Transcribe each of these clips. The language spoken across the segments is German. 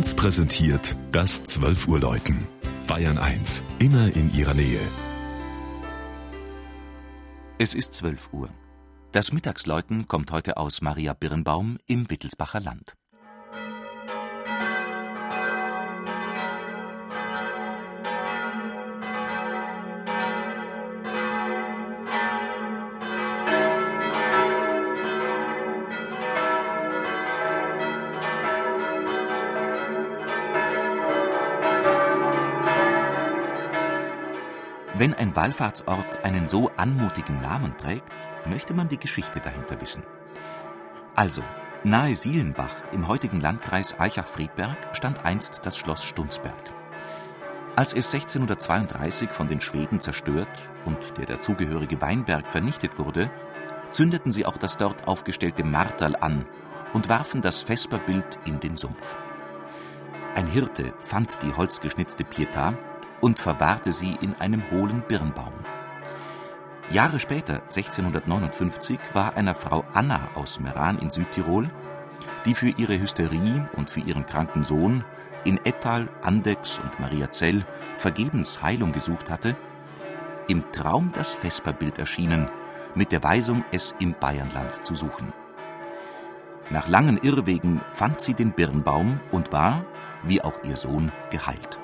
1 präsentiert das 12 Uhr Läuten. Bayern 1, immer in ihrer Nähe. Es ist 12 Uhr. Das Mittagsläuten kommt heute aus Maria Birnbaum im Wittelsbacher Land. Wenn ein Wallfahrtsort einen so anmutigen Namen trägt, möchte man die Geschichte dahinter wissen. Also, nahe Sielenbach im heutigen Landkreis Eichach-Friedberg stand einst das Schloss Stunsberg. Als es 1632 von den Schweden zerstört und der dazugehörige Weinberg vernichtet wurde, zündeten sie auch das dort aufgestellte Marterl an und warfen das Vesperbild in den Sumpf. Ein Hirte fand die holzgeschnitzte Pietà und verwahrte sie in einem hohlen Birnbaum. Jahre später, 1659, war einer Frau Anna aus Meran in Südtirol, die für ihre Hysterie und für ihren kranken Sohn in Ettal, Andex und Mariazell vergebens Heilung gesucht hatte, im Traum das Vesperbild erschienen, mit der Weisung, es im Bayernland zu suchen. Nach langen Irrwegen fand sie den Birnbaum und war, wie auch ihr Sohn, geheilt.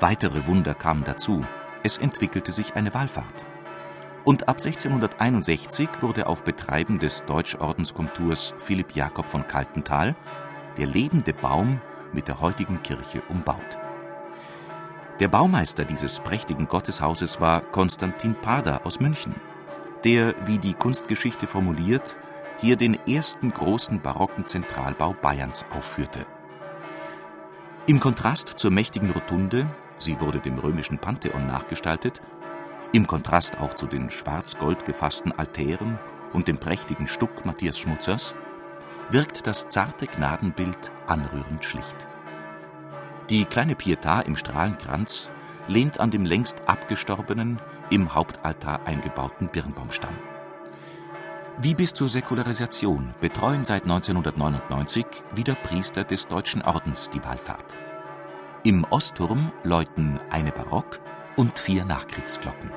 Weitere Wunder kamen dazu. Es entwickelte sich eine Wallfahrt. Und ab 1661 wurde auf Betreiben des Deutschordenskomturs Philipp Jakob von Kaltental der lebende Baum mit der heutigen Kirche umbaut. Der Baumeister dieses prächtigen Gotteshauses war Konstantin Pader aus München, der, wie die Kunstgeschichte formuliert, hier den ersten großen barocken Zentralbau Bayerns aufführte. Im Kontrast zur mächtigen Rotunde sie wurde dem römischen Pantheon nachgestaltet, im Kontrast auch zu den schwarz-gold gefassten Altären und dem prächtigen Stuck Matthias Schmutzers, wirkt das zarte Gnadenbild anrührend schlicht. Die kleine Pietà im Strahlenkranz lehnt an dem längst abgestorbenen, im Hauptaltar eingebauten Birnbaumstamm. Wie bis zur Säkularisation betreuen seit 1999 wieder Priester des Deutschen Ordens die Wallfahrt. Im Ostturm läuten eine Barock- und vier Nachkriegsglocken